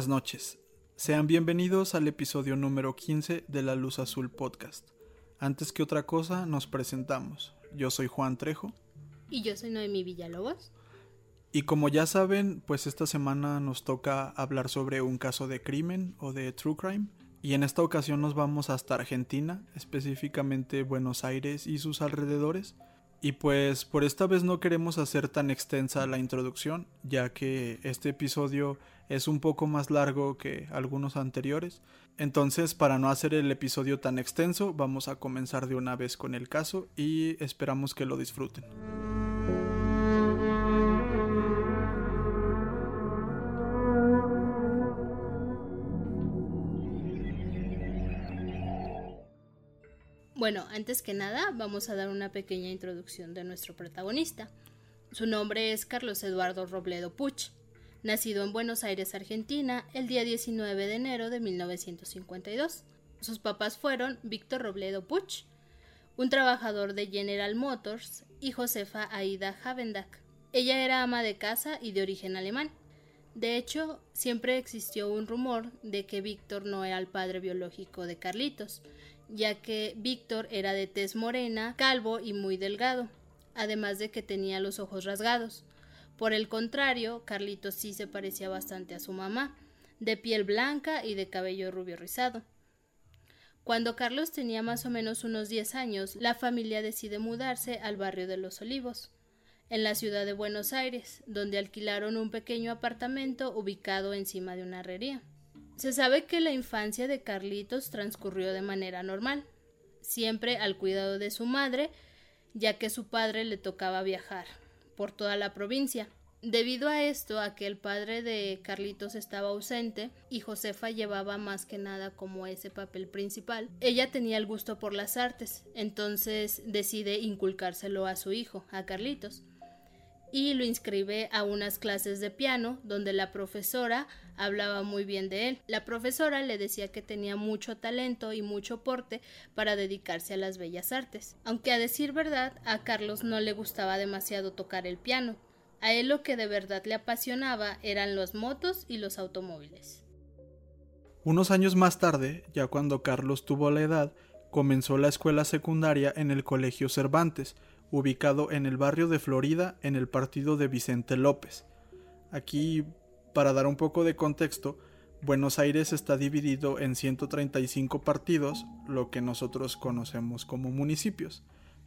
buenas noches. Sean bienvenidos al episodio número 15 de La Luz Azul Podcast. Antes que otra cosa, nos presentamos. Yo soy Juan Trejo. Y yo soy Noemí Villalobos. Y como ya saben, pues esta semana nos toca hablar sobre un caso de crimen o de true crime. Y en esta ocasión nos vamos hasta Argentina, específicamente Buenos Aires y sus alrededores. Y pues por esta vez no queremos hacer tan extensa la introducción, ya que este episodio es un poco más largo que algunos anteriores. Entonces, para no hacer el episodio tan extenso, vamos a comenzar de una vez con el caso y esperamos que lo disfruten. Bueno, antes que nada, vamos a dar una pequeña introducción de nuestro protagonista. Su nombre es Carlos Eduardo Robledo Puch, nacido en Buenos Aires, Argentina, el día 19 de enero de 1952. Sus papás fueron Víctor Robledo Puch, un trabajador de General Motors, y Josefa Aida Havendak. Ella era ama de casa y de origen alemán. De hecho, siempre existió un rumor de que Víctor no era el padre biológico de Carlitos, ya que Víctor era de tez morena, calvo y muy delgado, además de que tenía los ojos rasgados. Por el contrario, Carlitos sí se parecía bastante a su mamá, de piel blanca y de cabello rubio rizado. Cuando Carlos tenía más o menos unos 10 años, la familia decide mudarse al barrio de Los Olivos, en la ciudad de Buenos Aires, donde alquilaron un pequeño apartamento ubicado encima de una herrería. Se sabe que la infancia de Carlitos transcurrió de manera normal, siempre al cuidado de su madre, ya que su padre le tocaba viajar por toda la provincia. Debido a esto, a que el padre de Carlitos estaba ausente y Josefa llevaba más que nada como ese papel principal, ella tenía el gusto por las artes, entonces decide inculcárselo a su hijo, a Carlitos y lo inscribe a unas clases de piano donde la profesora hablaba muy bien de él. La profesora le decía que tenía mucho talento y mucho porte para dedicarse a las bellas artes. Aunque a decir verdad, a Carlos no le gustaba demasiado tocar el piano. A él lo que de verdad le apasionaba eran los motos y los automóviles. Unos años más tarde, ya cuando Carlos tuvo la edad, comenzó la escuela secundaria en el Colegio Cervantes, ubicado en el barrio de Florida en el partido de Vicente López. Aquí, para dar un poco de contexto, Buenos Aires está dividido en 135 partidos, lo que nosotros conocemos como municipios.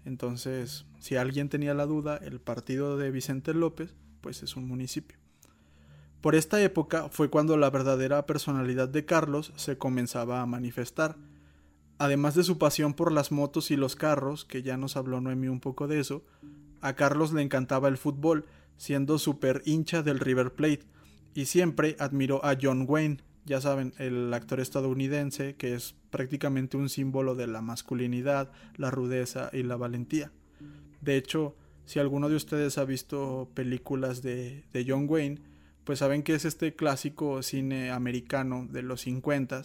Entonces, si alguien tenía la duda, el partido de Vicente López, pues es un municipio. Por esta época fue cuando la verdadera personalidad de Carlos se comenzaba a manifestar. Además de su pasión por las motos y los carros, que ya nos habló Noemi un poco de eso, a Carlos le encantaba el fútbol, siendo súper hincha del River Plate, y siempre admiró a John Wayne, ya saben, el actor estadounidense que es prácticamente un símbolo de la masculinidad, la rudeza y la valentía. De hecho, si alguno de ustedes ha visto películas de, de John Wayne, pues saben que es este clásico cine americano de los 50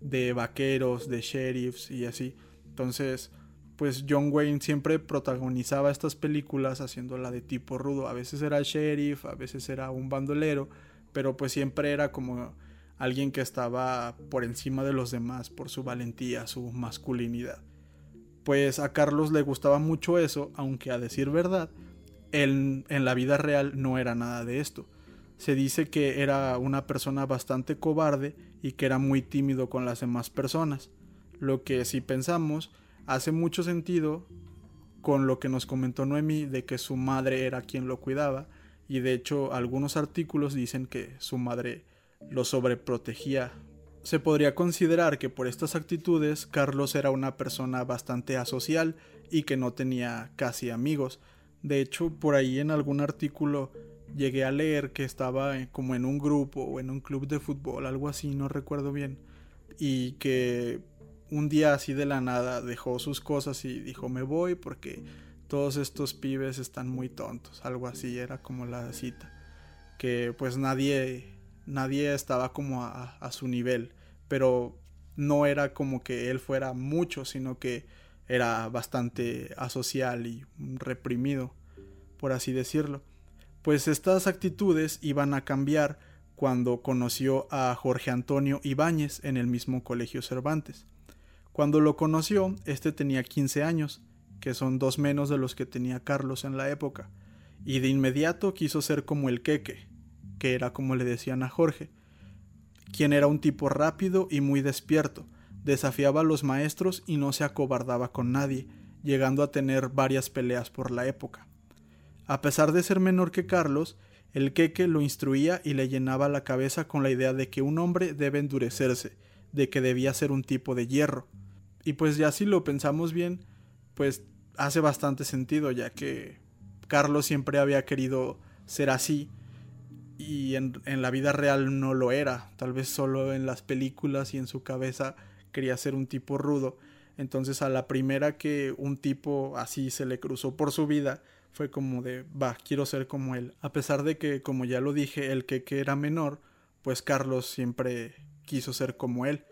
de vaqueros, de sheriffs y así. Entonces, pues John Wayne siempre protagonizaba estas películas haciéndola de tipo rudo. A veces era sheriff, a veces era un bandolero, pero pues siempre era como alguien que estaba por encima de los demás por su valentía, su masculinidad. Pues a Carlos le gustaba mucho eso, aunque a decir verdad, él en la vida real no era nada de esto. Se dice que era una persona bastante cobarde y que era muy tímido con las demás personas, lo que si pensamos hace mucho sentido con lo que nos comentó Noemi de que su madre era quien lo cuidaba y de hecho algunos artículos dicen que su madre lo sobreprotegía. Se podría considerar que por estas actitudes Carlos era una persona bastante asocial y que no tenía casi amigos. De hecho, por ahí en algún artículo llegué a leer que estaba como en un grupo o en un club de fútbol, algo así, no recuerdo bien, y que un día así de la nada dejó sus cosas y dijo me voy porque todos estos pibes están muy tontos, algo así era como la cita, que pues nadie nadie estaba como a, a su nivel, pero no era como que él fuera mucho, sino que era bastante asocial y reprimido, por así decirlo. Pues estas actitudes iban a cambiar cuando conoció a Jorge Antonio Ibáñez en el mismo colegio Cervantes. Cuando lo conoció, este tenía 15 años, que son dos menos de los que tenía Carlos en la época, y de inmediato quiso ser como el queque, que era como le decían a Jorge, quien era un tipo rápido y muy despierto, desafiaba a los maestros y no se acobardaba con nadie, llegando a tener varias peleas por la época. A pesar de ser menor que Carlos, el queque lo instruía y le llenaba la cabeza con la idea de que un hombre debe endurecerse, de que debía ser un tipo de hierro. Y pues ya si lo pensamos bien, pues hace bastante sentido, ya que Carlos siempre había querido ser así, y en, en, la vida real no lo era, tal vez solo en las películas y en su cabeza quería ser un tipo rudo. Entonces a la primera que un tipo así se le cruzó por su vida, fue como de, va, quiero ser como él. A pesar de que, como ya lo dije, el que, que era menor, pues Carlos siempre quiso ser como él.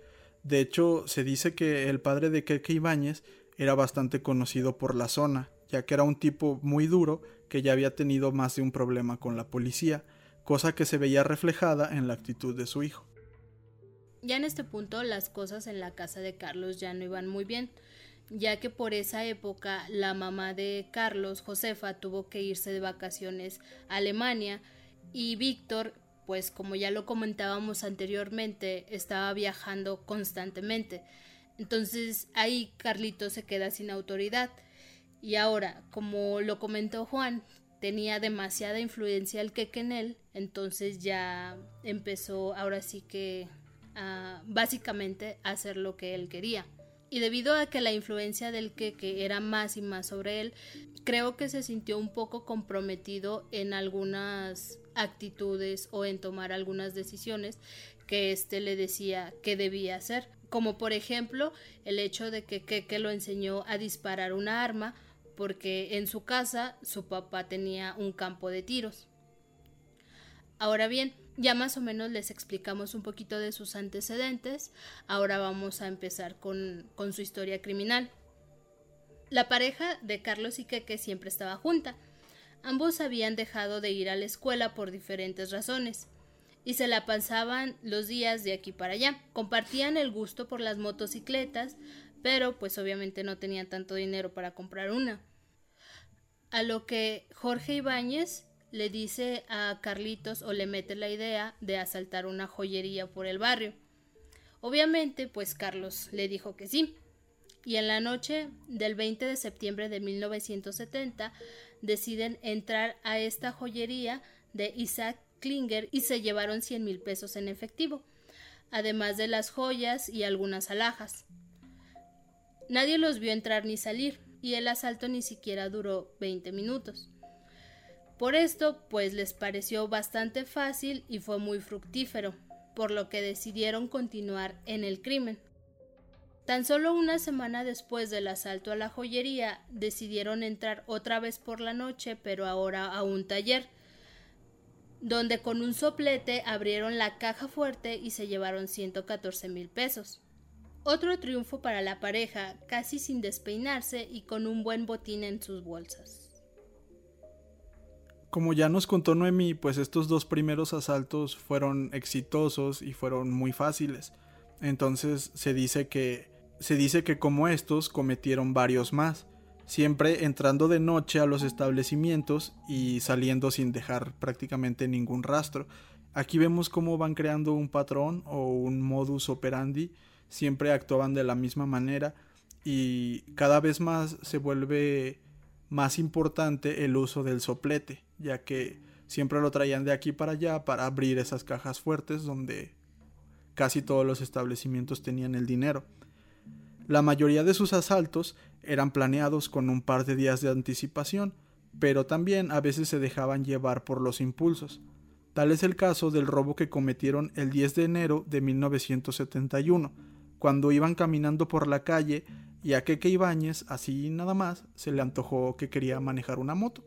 De hecho, se dice que el padre de Keke Ibáñez era bastante conocido por la zona, ya que era un tipo muy duro que ya había tenido más de un problema con la policía, cosa que se veía reflejada en la actitud de su hijo. Ya en este punto las cosas en la casa de Carlos ya no iban muy bien, ya que por esa época la mamá de Carlos, Josefa, tuvo que irse de vacaciones a Alemania y Víctor, pues como ya lo comentábamos anteriormente, estaba viajando constantemente. Entonces ahí Carlito se queda sin autoridad. Y ahora, como lo comentó Juan, tenía demasiada influencia el queque en él, entonces ya empezó ahora sí que básicamente a hacer lo que él quería. Y debido a que la influencia del queque era más y más sobre él, creo que se sintió un poco comprometido en algunas actitudes o en tomar algunas decisiones que éste le decía que debía hacer, como por ejemplo el hecho de que Keke lo enseñó a disparar una arma porque en su casa su papá tenía un campo de tiros. Ahora bien, ya más o menos les explicamos un poquito de sus antecedentes, ahora vamos a empezar con, con su historia criminal. La pareja de Carlos y Keke siempre estaba junta. Ambos habían dejado de ir a la escuela por diferentes razones y se la pasaban los días de aquí para allá. Compartían el gusto por las motocicletas, pero pues obviamente no tenían tanto dinero para comprar una. A lo que Jorge Ibáñez le dice a Carlitos o le mete la idea de asaltar una joyería por el barrio. Obviamente, pues Carlos le dijo que sí. Y en la noche del 20 de septiembre de 1970 deciden entrar a esta joyería de Isaac Klinger y se llevaron 100 mil pesos en efectivo, además de las joyas y algunas alhajas. Nadie los vio entrar ni salir, y el asalto ni siquiera duró 20 minutos. Por esto, pues les pareció bastante fácil y fue muy fructífero, por lo que decidieron continuar en el crimen. Tan solo una semana después del asalto a la joyería, decidieron entrar otra vez por la noche, pero ahora a un taller, donde con un soplete abrieron la caja fuerte y se llevaron 114 mil pesos. Otro triunfo para la pareja, casi sin despeinarse y con un buen botín en sus bolsas como ya nos contó Noemi, pues estos dos primeros asaltos fueron exitosos y fueron muy fáciles. Entonces se dice que se dice que como estos cometieron varios más, siempre entrando de noche a los establecimientos y saliendo sin dejar prácticamente ningún rastro. Aquí vemos cómo van creando un patrón o un modus operandi, siempre actuaban de la misma manera y cada vez más se vuelve más importante el uso del soplete, ya que siempre lo traían de aquí para allá para abrir esas cajas fuertes donde casi todos los establecimientos tenían el dinero. La mayoría de sus asaltos eran planeados con un par de días de anticipación, pero también a veces se dejaban llevar por los impulsos. Tal es el caso del robo que cometieron el 10 de enero de 1971, cuando iban caminando por la calle y a Keke Ibáñez, así nada más, se le antojó que quería manejar una moto.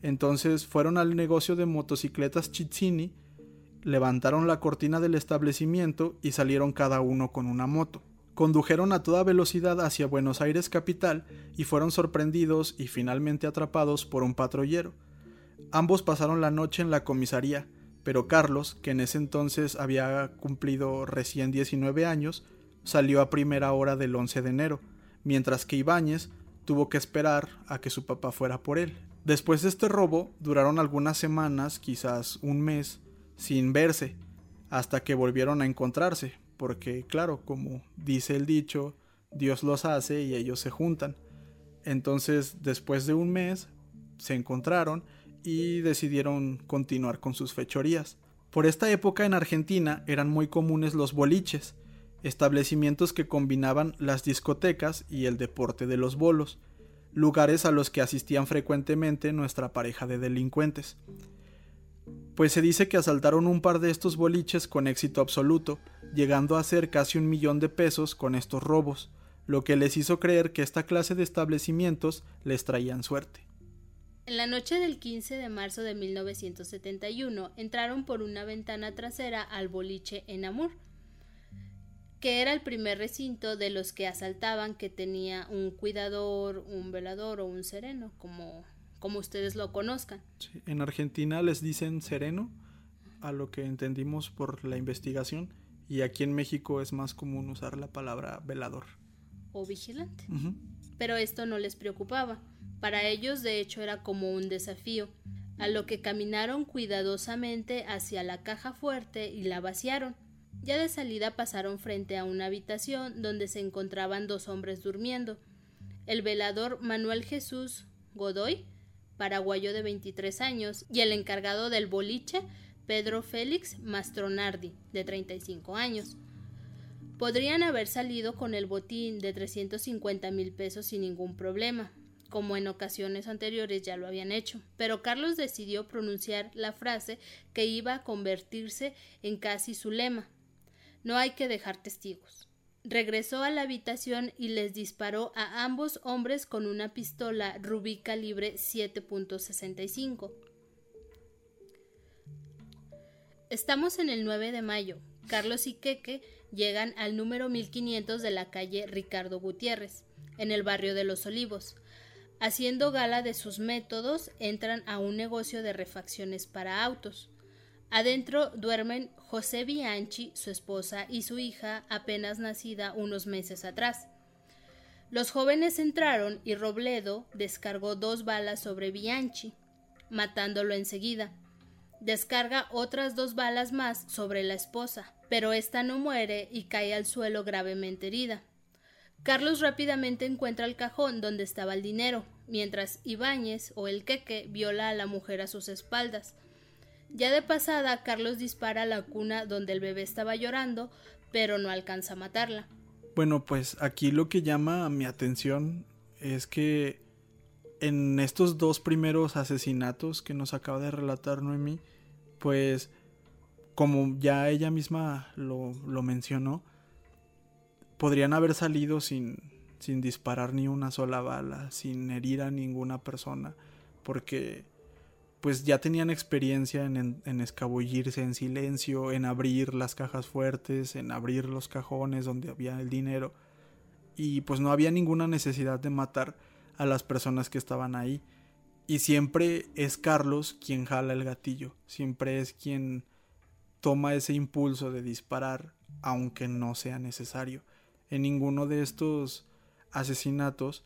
Entonces fueron al negocio de motocicletas Chizzini, levantaron la cortina del establecimiento y salieron cada uno con una moto. condujeron a toda velocidad hacia Buenos Aires capital y fueron sorprendidos y finalmente atrapados por un patrullero. Ambos pasaron la noche en la comisaría, pero Carlos, que en ese entonces había cumplido recién 19 años, salió a primera hora del 11 de enero, mientras que Ibáñez tuvo que esperar a que su papá fuera por él. Después de este robo, duraron algunas semanas, quizás un mes, sin verse, hasta que volvieron a encontrarse, porque claro, como dice el dicho, Dios los hace y ellos se juntan. Entonces, después de un mes, se encontraron y decidieron continuar con sus fechorías. Por esta época en Argentina eran muy comunes los boliches, establecimientos que combinaban las discotecas y el deporte de los bolos, lugares a los que asistían frecuentemente nuestra pareja de delincuentes pues se dice que asaltaron un par de estos boliches con éxito absoluto, llegando a hacer casi un millón de pesos con estos robos, lo que les hizo creer que esta clase de establecimientos les traían suerte. En la noche del 15 de marzo de 1971 entraron por una ventana trasera al boliche en Amur, que era el primer recinto de los que asaltaban que tenía un cuidador, un velador o un sereno, como como ustedes lo conozcan. en Argentina les dicen sereno, a lo que entendimos por la investigación, y aquí en México es más común usar la palabra velador. O vigilante. Pero esto no les preocupaba. Para ellos, de hecho, era como un desafío, a lo que caminaron cuidadosamente hacia la caja fuerte y la vaciaron. Ya de salida pasaron frente a una habitación donde se encontraban dos hombres durmiendo. El velador Manuel Jesús Godoy paraguayo de 23 años, y el encargado del boliche, Pedro Félix Mastronardi, de 35 años. Podrían haber salido con el botín de 350 mil pesos sin ningún problema, como en ocasiones anteriores ya lo habían hecho, pero Carlos decidió pronunciar la frase que iba a convertirse en casi su lema. No hay que dejar testigos regresó a la habitación y les disparó a ambos hombres con una pistola rubí calibre 7.65. Estamos en el 9 de mayo. Carlos y Queque llegan al número 1500 de la calle Ricardo Gutiérrez, en el barrio de Los Olivos. Haciendo gala de sus métodos, entran a un negocio de refacciones para autos. Adentro duermen José Bianchi, su esposa y su hija, apenas nacida unos meses atrás. Los jóvenes entraron y Robledo descargó dos balas sobre Bianchi, matándolo enseguida. Descarga otras dos balas más sobre la esposa, pero ésta no muere y cae al suelo gravemente herida. Carlos rápidamente encuentra el cajón donde estaba el dinero, mientras Ibáñez o el queque viola a la mujer a sus espaldas. Ya de pasada, Carlos dispara a la cuna donde el bebé estaba llorando, pero no alcanza a matarla. Bueno, pues aquí lo que llama mi atención es que en estos dos primeros asesinatos que nos acaba de relatar Noemi, pues como ya ella misma lo, lo mencionó, podrían haber salido sin, sin disparar ni una sola bala, sin herir a ninguna persona, porque pues ya tenían experiencia en, en, escabullirse en silencio, en abrir las cajas fuertes, en abrir los cajones donde había el dinero. Y pues no había ninguna necesidad de matar a las personas que estaban ahí. Y siempre es Carlos quien jala el gatillo, siempre es quien toma ese impulso de disparar, aunque no sea necesario. En ninguno de estos asesinatos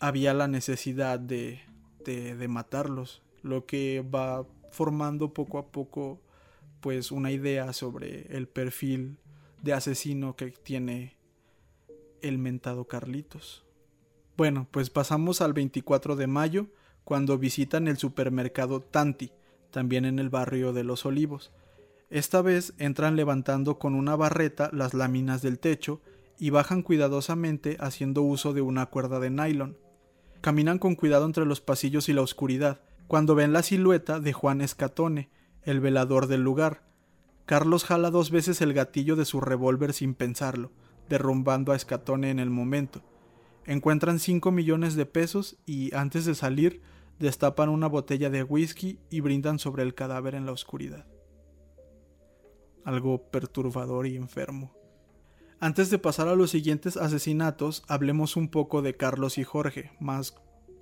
había la necesidad de, de, matarlos, lo que va formando poco a poco pues una idea sobre el perfil de asesino que tiene el mentado Carlitos. Bueno, pues pasamos al 24 de mayo, cuando visitan el supermercado Tanti, también en el barrio de Los Olivos. Esta vez entran levantando con una barreta las láminas del techo y bajan cuidadosamente haciendo uso de una cuerda de nylon. Caminan con cuidado entre los pasillos y la oscuridad, cuando ven la silueta de Juan Escatone, el velador del lugar. Carlos jala dos veces el gatillo de su revólver sin pensarlo, derrumbando a Escatone en el momento. Encuentran cinco millones de pesos y, antes de salir, destapan una botella de whisky y brindan sobre el cadáver en la oscuridad. Algo perturbador y enfermo. Antes de pasar a los siguientes asesinatos, hablemos un poco de Carlos y Jorge, más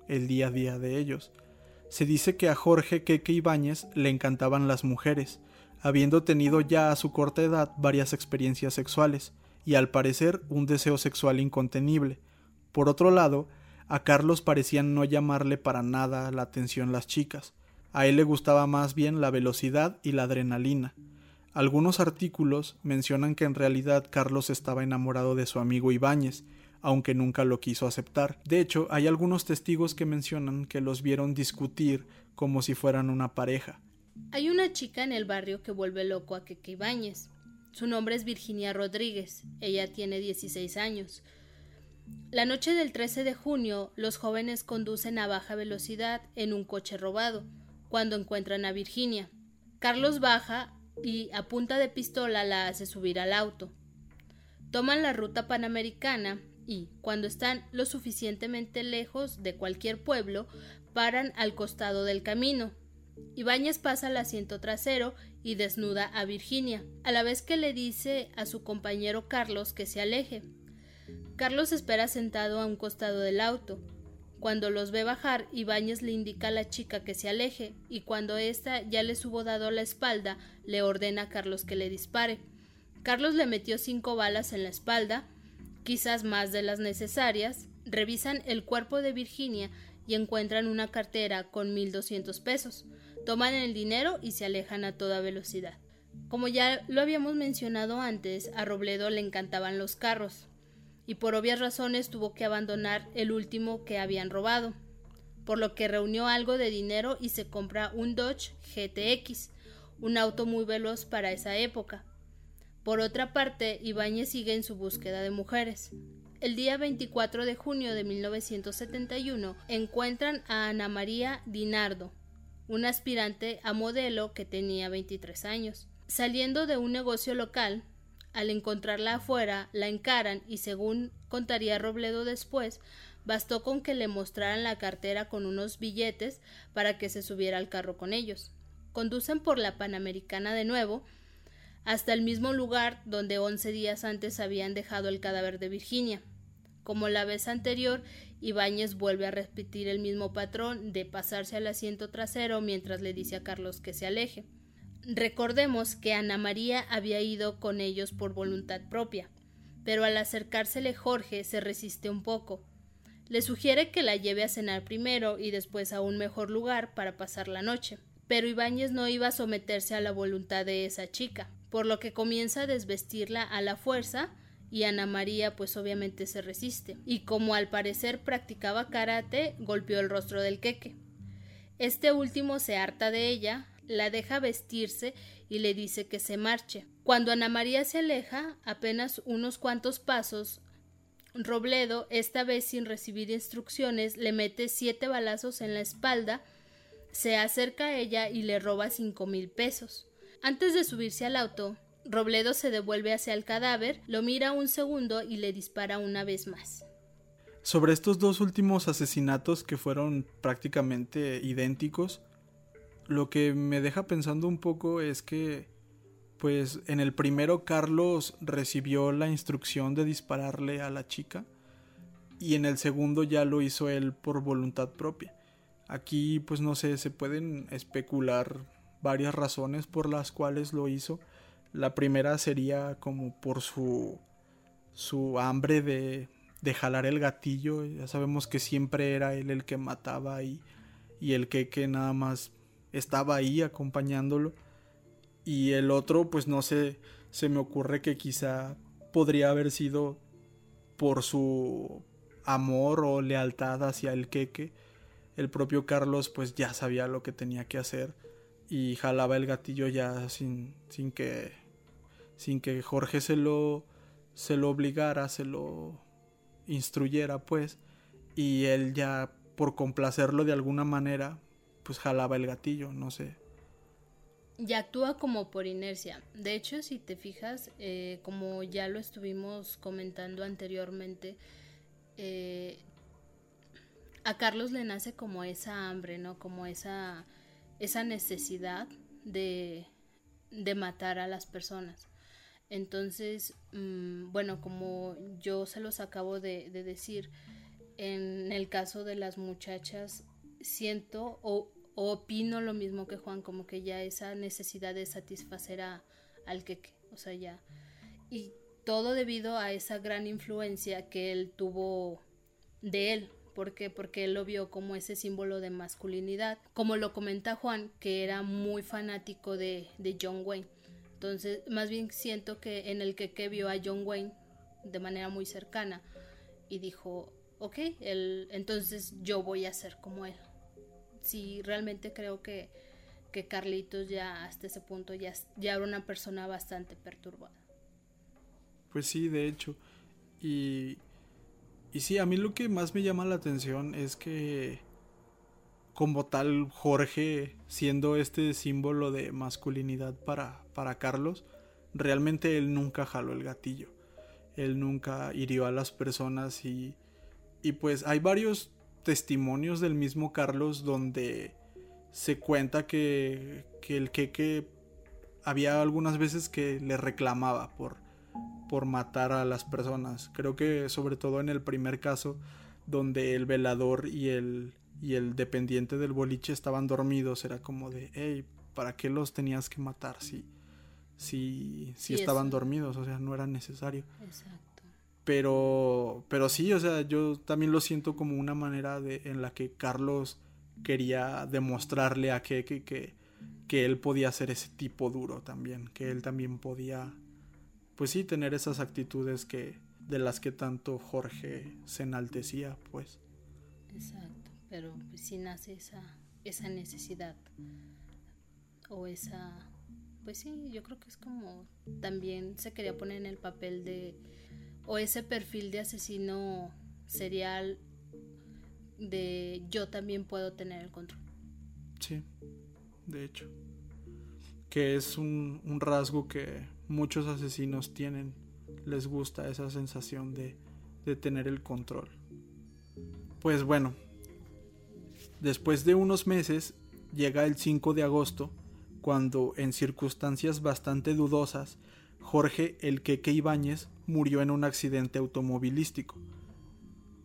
el día a día de ellos. Se dice que a Jorge Queque Ibáñez le encantaban las mujeres, habiendo tenido ya a su corta edad varias experiencias sexuales, y al parecer un deseo sexual incontenible. Por otro lado, a Carlos parecían no llamarle para nada la atención las chicas. A él le gustaba más bien la velocidad y la adrenalina. Algunos artículos mencionan que en realidad Carlos estaba enamorado de su amigo Ibáñez, aunque nunca lo quiso aceptar. De hecho, hay algunos testigos que mencionan que los vieron discutir como si fueran una pareja. Hay una chica en el barrio que vuelve loco a Keke Ibáñez. Su nombre es Virginia Rodríguez. Ella tiene 16 años. La noche del 13 de junio, los jóvenes conducen a baja velocidad en un coche robado, cuando encuentran a Virginia. Carlos baja y a punta de pistola la hace subir al auto. Toman la ruta panamericana y, cuando están lo suficientemente lejos de cualquier pueblo, paran al costado del camino. Ibáñez pasa al asiento trasero y desnuda a Virginia, a la vez que le dice a su compañero Carlos que se aleje. Carlos espera sentado a un costado del auto. Cuando los ve bajar, Ibáñez le indica a la chica que se aleje, y cuando ésta ya les hubo dado la espalda, le ordena a Carlos que le dispare. Carlos le metió cinco balas en la espalda, quizás más de las necesarias, revisan el cuerpo de Virginia y encuentran una cartera con mil doscientos pesos. Toman el dinero y se alejan a toda velocidad. Como ya lo habíamos mencionado antes, a Robledo le encantaban los carros, y por obvias razones tuvo que abandonar el último que habían robado, por lo que reunió algo de dinero y se compra un Dodge GTX, un auto muy veloz para esa época. Por otra parte, Ibáñez sigue en su búsqueda de mujeres. El día 24 de junio de 1971 encuentran a Ana María Dinardo, una aspirante a modelo que tenía 23 años. Saliendo de un negocio local, al encontrarla afuera, la encaran y según contaría Robledo después, bastó con que le mostraran la cartera con unos billetes para que se subiera al carro con ellos. Conducen por la Panamericana de nuevo, hasta el mismo lugar donde once días antes habían dejado el cadáver de Virginia. Como la vez anterior, Ibáñez vuelve a repetir el mismo patrón de pasarse al asiento trasero mientras le dice a Carlos que se aleje. Recordemos que Ana María había ido con ellos por voluntad propia, pero al acercársele Jorge se resiste un poco. Le sugiere que la lleve a cenar primero y después a un mejor lugar para pasar la noche. Pero Ibáñez no iba a someterse a la voluntad de esa chica por lo que comienza a desvestirla a la fuerza y Ana María pues obviamente se resiste y como al parecer practicaba karate golpeó el rostro del queque. Este último se harta de ella, la deja vestirse y le dice que se marche. Cuando Ana María se aleja, apenas unos cuantos pasos, Robledo, esta vez sin recibir instrucciones, le mete siete balazos en la espalda, se acerca a ella y le roba cinco mil pesos. Antes de subirse al auto, Robledo se devuelve hacia el cadáver, lo mira un segundo y le dispara una vez más. Sobre estos dos últimos asesinatos que fueron prácticamente idénticos, lo que me deja pensando un poco es que, pues en el primero Carlos recibió la instrucción de dispararle a la chica y en el segundo ya lo hizo él por voluntad propia. Aquí, pues no sé, se pueden especular varias razones por las cuales lo hizo. La primera sería como por su, su hambre de, de jalar el gatillo. Ya sabemos que siempre era él el que mataba y, y el que, que nada más estaba ahí acompañándolo. Y el otro, pues no sé, se me ocurre que quizá podría haber sido por su amor o lealtad hacia el queque. El propio Carlos pues ya sabía lo que tenía que hacer y jalaba el gatillo ya sin, sin que sin que Jorge se lo se lo obligara, se lo instruyera, pues, y él ya por complacerlo de alguna manera, pues jalaba el gatillo, no sé. Y actúa como por inercia. De hecho, si te fijas, eh, como ya lo estuvimos comentando anteriormente, eh, a Carlos le nace como esa hambre, ¿no? Como esa esa necesidad de, de matar a las personas. Entonces, mm, bueno, como yo se los acabo de, decir, en el caso de las muchachas, siento o, opino lo mismo que Juan, como que ya esa necesidad de satisfacer a, al que, o sea, ya. Y todo debido a esa gran influencia que él tuvo de él. ¿Por qué? Porque él lo vio como ese símbolo de masculinidad. Como lo comenta Juan, que era muy fanático de, de John Wayne. Entonces, más bien siento que en el que vio a John Wayne de manera muy cercana y dijo, ok, él, entonces yo voy a ser como él. Sí, realmente creo que, que Carlitos ya hasta ese punto ya, ya era una persona bastante perturbada. Pues sí, de hecho. Y, y sí, a mí lo que más me llama la atención es que como tal Jorge, siendo este símbolo de masculinidad para, para Carlos, realmente él nunca jaló el gatillo. Él nunca hirió a las personas y, y pues hay varios testimonios del mismo Carlos donde se cuenta que, que el queque había algunas veces que le reclamaba por, por matar a las personas. Creo que sobre todo en el primer caso donde el velador y el, y el dependiente del boliche estaban dormidos, era como de, hey, ¿para qué los tenías que matar si, si, si estaban dormidos? O sea, no era necesario. Exacto. Pero, pero sí, o sea, yo también lo siento como una manera de, en la que Carlos quería demostrarle a que, que, que él podía ser ese tipo duro también, que él también podía, pues sí, tener esas actitudes que de las que tanto Jorge se enaltecía, pues. Exacto pero pues sí nace esa, esa necesidad o esa, pues sí, yo creo que es como también se quería poner en el papel de, o ese perfil de asesino serial de yo también puedo tener el control. Sí, de hecho. Que es un, rasgo que muchos asesinos tienen. Les gusta esa sensación de, de tener el control. Pues bueno, Después de unos meses, llega el 5 de agosto, cuando, en circunstancias bastante dudosas, Jorge El Queque Ibáñez murió en un accidente automovilístico.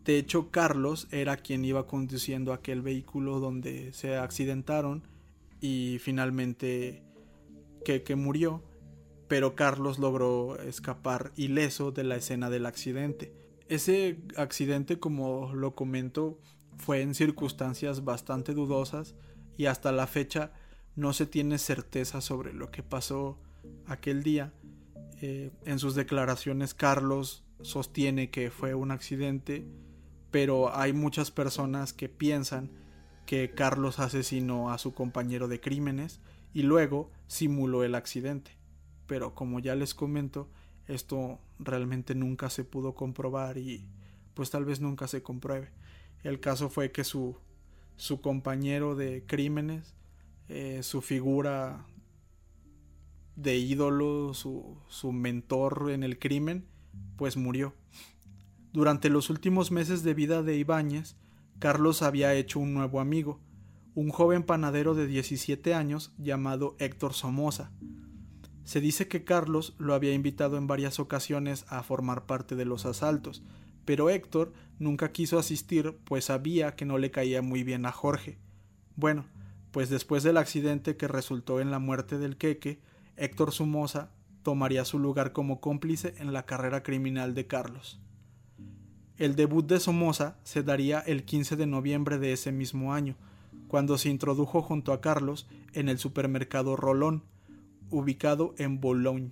De hecho, Carlos era quien iba conduciendo aquel vehículo donde se accidentaron y finalmente Queque murió, pero Carlos logró escapar ileso de la escena del accidente. Ese accidente, como lo comento, fue en circunstancias bastante dudosas y hasta la fecha no se tiene certeza sobre lo que pasó aquel día. Eh, en sus declaraciones Carlos sostiene que fue un accidente, pero hay muchas personas que piensan que Carlos asesinó a su compañero de crímenes y luego simuló el accidente. Pero como ya les comento, esto realmente nunca se pudo comprobar y pues tal vez nunca se compruebe. El caso fue que su, su compañero de crímenes, eh, su figura de ídolo, su, su mentor en el crimen, pues murió. Durante los últimos meses de vida de Ibáñez, Carlos había hecho un nuevo amigo, un joven panadero de 17 años llamado Héctor Somoza. Se dice que Carlos lo había invitado en varias ocasiones a formar parte de los asaltos, pero Héctor nunca quiso asistir pues sabía que no le caía muy bien a Jorge. Bueno, pues después del accidente que resultó en la muerte del queque, Héctor Somoza tomaría su lugar como cómplice en la carrera criminal de Carlos. El debut de Somoza se daría el 15 de noviembre de ese mismo año, cuando se introdujo junto a Carlos en el supermercado Rolón, ubicado en Boulogne.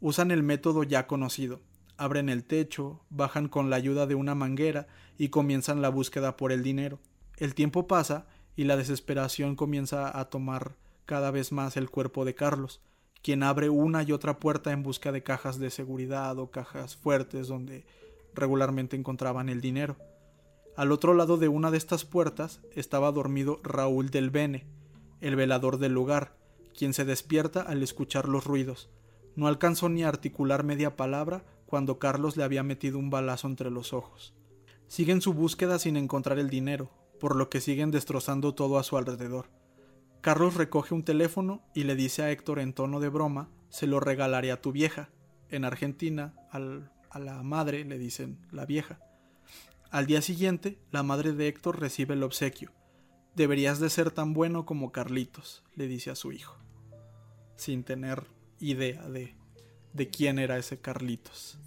Usan el método ya conocido, abren el techo, bajan con la ayuda de una manguera y comienzan la búsqueda por el dinero. El tiempo pasa y la desesperación comienza a tomar cada vez más el cuerpo de Carlos, quien abre una y otra puerta en busca de cajas de seguridad o cajas fuertes donde regularmente encontraban el dinero. Al otro lado de una de estas puertas estaba dormido Raúl del Bene, el velador del lugar, quien se despierta al escuchar los ruidos. No alcanzó ni a articular media palabra cuando Carlos le había metido un balazo entre los ojos. Siguen su búsqueda sin encontrar el dinero, por lo que siguen destrozando todo a su alrededor. Carlos recoge un teléfono y le dice a Héctor en tono de broma, se lo regalaré a tu vieja. En Argentina, a la madre le dicen la vieja. Al día siguiente, la madre de Héctor recibe el obsequio. Deberías de ser tan bueno como Carlitos, le dice a su hijo, sin tener idea de, de quién era ese Carlitos.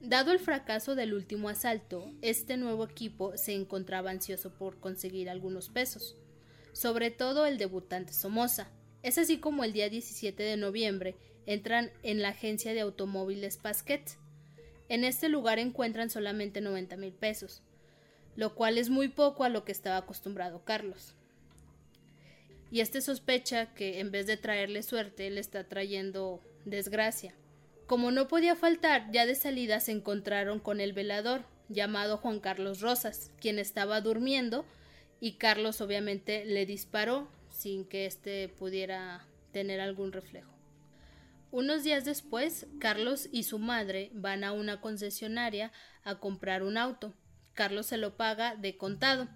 Dado el fracaso del último asalto, este nuevo equipo se encontraba ansioso por conseguir algunos pesos, sobre todo el debutante Somoza. Es así como el día 17 de noviembre entran en la agencia de automóviles Pasquet. En este lugar encuentran solamente 90 mil pesos, lo cual es muy poco a lo que estaba acostumbrado Carlos. Y este sospecha que en vez de traerle suerte le está trayendo desgracia. Como no podía faltar, ya de salida se encontraron con el velador, llamado Juan Carlos Rosas, quien estaba durmiendo, y Carlos obviamente le disparó sin que éste pudiera tener algún reflejo. Unos días después, Carlos y su madre van a una concesionaria a comprar un auto. Carlos se lo paga de contado.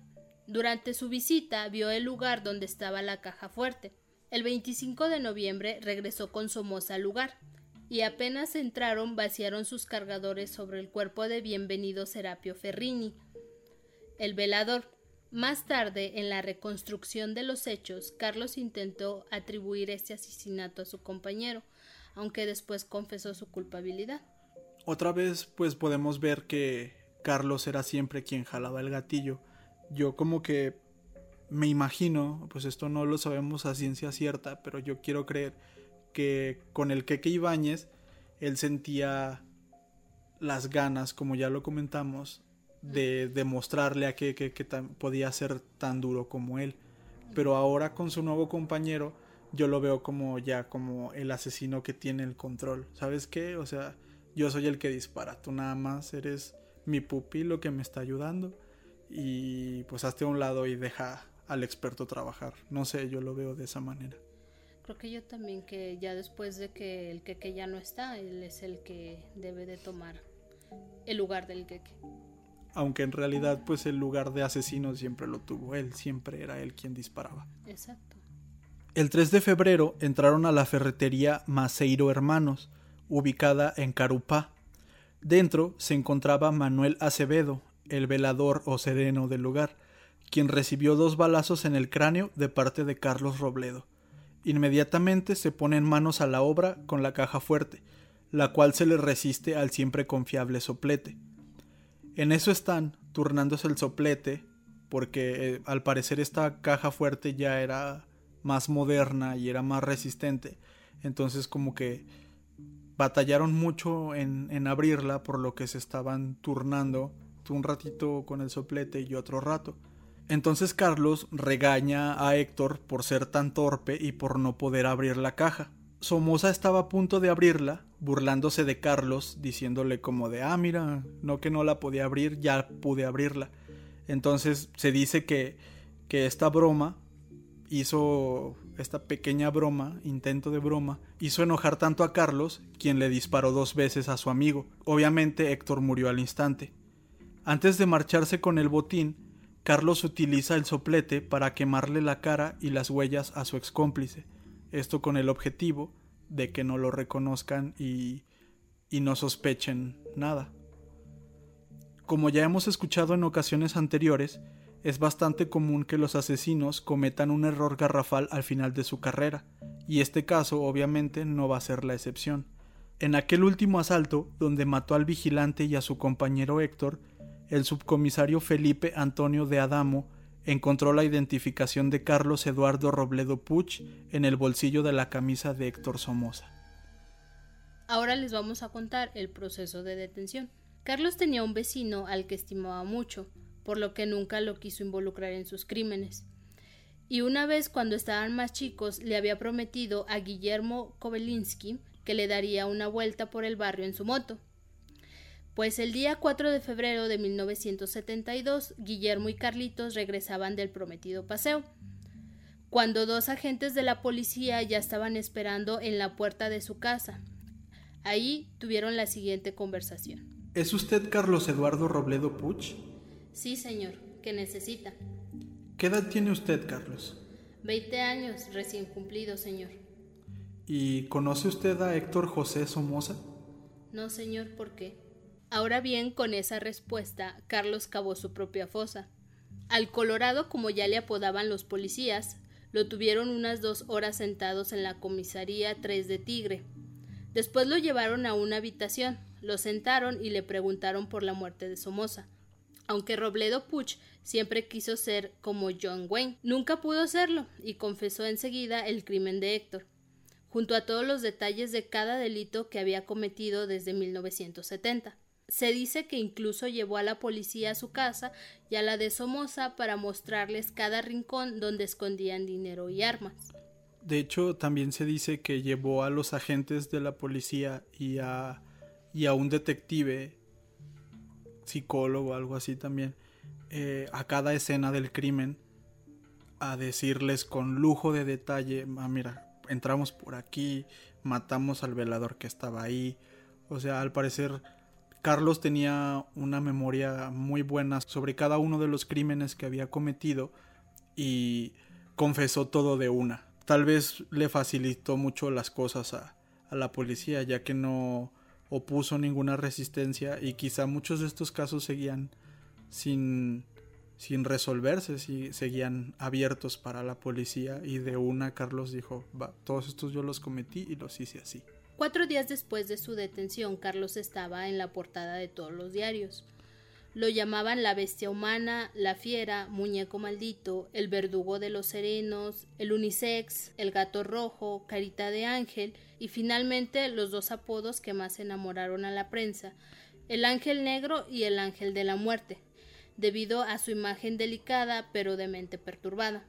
Durante su visita vio el lugar donde estaba la caja fuerte. El 25 de noviembre regresó con Somoza al lugar y apenas entraron vaciaron sus cargadores sobre el cuerpo de bienvenido Serapio Ferrini, el velador. Más tarde, en la reconstrucción de los hechos, Carlos intentó atribuir este asesinato a su compañero, aunque después confesó su culpabilidad. Otra vez, pues podemos ver que Carlos era siempre quien jalaba el gatillo. Yo como que me imagino, pues esto no lo sabemos a ciencia cierta, pero yo quiero creer que con el Keke Ibáñez él sentía las ganas, como ya lo comentamos, de demostrarle a Keke que podía ser tan duro como él. Pero ahora con su nuevo compañero, yo lo veo como ya como el asesino que tiene el control. ¿Sabes qué? O sea, yo soy el que dispara, tú nada más eres mi pupilo que me está ayudando y pues hazte a un lado y deja al experto trabajar. No sé, yo lo veo de esa manera. Creo que yo también que ya después de que el queque ya no está, él es el que debe de tomar el lugar del queque. Aunque en realidad pues el lugar de asesino siempre lo tuvo él, siempre era él quien disparaba. Exacto. El 3 de febrero entraron a la ferretería Maceiro Hermanos, ubicada en Carupá. Dentro se encontraba Manuel Acevedo, el velador o sereno del lugar, quien recibió dos balazos en el cráneo de parte de Carlos Robledo. Inmediatamente se ponen manos a la obra con la caja fuerte, la cual se le resiste al siempre confiable soplete. En eso están, turnándose el soplete, porque eh, al parecer esta caja fuerte ya era más moderna y era más resistente, entonces como que batallaron mucho en, en abrirla, por lo que se estaban turnando, un ratito con el soplete y otro rato. Entonces Carlos regaña a Héctor por ser tan torpe y por no poder abrir la caja. Somoza estaba a punto de abrirla, burlándose de Carlos, diciéndole como de, ah, mira, no que no la podía abrir, ya pude abrirla. Entonces se dice que, que esta broma hizo, esta pequeña broma, intento de broma, hizo enojar tanto a Carlos, quien le disparó dos veces a su amigo. Obviamente Héctor murió al instante. Antes de marcharse con el botín, Carlos utiliza el soplete para quemarle la cara y las huellas a su excómplice, esto con el objetivo de que no lo reconozcan y, y no sospechen nada. Como ya hemos escuchado en ocasiones anteriores, es bastante común que los asesinos cometan un error garrafal al final de su carrera, y este caso obviamente no va a ser la excepción. En aquel último asalto, donde mató al vigilante y a su compañero Héctor, el subcomisario Felipe Antonio de Adamo encontró la identificación de Carlos Eduardo Robledo Puch en el bolsillo de la camisa de Héctor Somoza. Ahora les vamos a contar el proceso de detención. Carlos tenía un vecino al que estimaba mucho, por lo que nunca lo quiso involucrar en sus crímenes. Y una vez cuando estaban más chicos le había prometido a Guillermo Kobelinsky que le daría una vuelta por el barrio en su moto. Pues el día 4 de febrero de 1972, Guillermo y Carlitos regresaban del prometido paseo, cuando dos agentes de la policía ya estaban esperando en la puerta de su casa. Ahí tuvieron la siguiente conversación. ¿Es usted Carlos Eduardo Robledo Puch? Sí, señor. ¿Qué necesita? ¿Qué edad tiene usted, Carlos? Veinte años, recién cumplido, señor. ¿Y conoce usted a Héctor José Somoza? No, señor, ¿por qué? Ahora bien, con esa respuesta, Carlos cavó su propia fosa. Al Colorado, como ya le apodaban los policías, lo tuvieron unas dos horas sentados en la comisaría 3 de Tigre. Después lo llevaron a una habitación, lo sentaron y le preguntaron por la muerte de Somoza. Aunque Robledo Puch siempre quiso ser como John Wayne, nunca pudo serlo y confesó enseguida el crimen de Héctor, junto a todos los detalles de cada delito que había cometido desde 1970. Se dice que incluso llevó a la policía a su casa y a la de Somoza para mostrarles cada rincón donde escondían dinero y armas. De hecho, también se dice que llevó a los agentes de la policía y a, y a un detective, psicólogo, algo así también, eh, a cada escena del crimen a decirles con lujo de detalle, ah, mira, entramos por aquí, matamos al velador que estaba ahí. O sea, al parecer Carlos tenía una memoria muy buena sobre cada uno de los crímenes que había cometido y confesó todo de una. Tal vez le facilitó mucho las cosas a, la policía ya que no opuso ninguna resistencia y quizá muchos de estos casos seguían sin, sin resolverse, si seguían abiertos para la policía y de una Carlos dijo, va, todos estos yo los cometí y los hice así. Cuatro días después de su detención, Carlos estaba en la portada de todos los diarios. Lo llamaban la bestia humana, la fiera, muñeco maldito, el verdugo de los serenos, el unisex, el gato rojo, carita de ángel y finalmente los dos apodos que más enamoraron a la prensa, el ángel negro y el ángel de la muerte, debido a su imagen delicada pero de mente perturbada.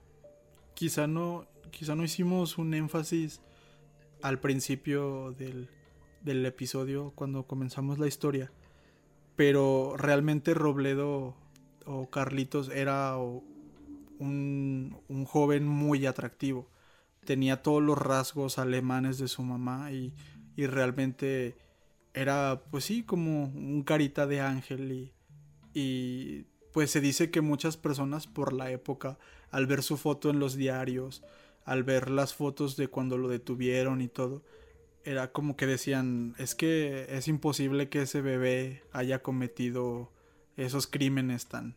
Quizá no, quizá no hicimos un énfasis al principio del, episodio cuando comenzamos la historia. Pero realmente Robledo o Carlitos era un, un, joven muy atractivo. Tenía todos los rasgos alemanes de su mamá y, y, realmente era, pues sí, como un carita de ángel y, y pues se dice que muchas personas por la época, al ver su foto en los diarios, al ver las fotos de cuando lo detuvieron y todo, era como que decían, es que es imposible que ese bebé haya cometido esos crímenes tan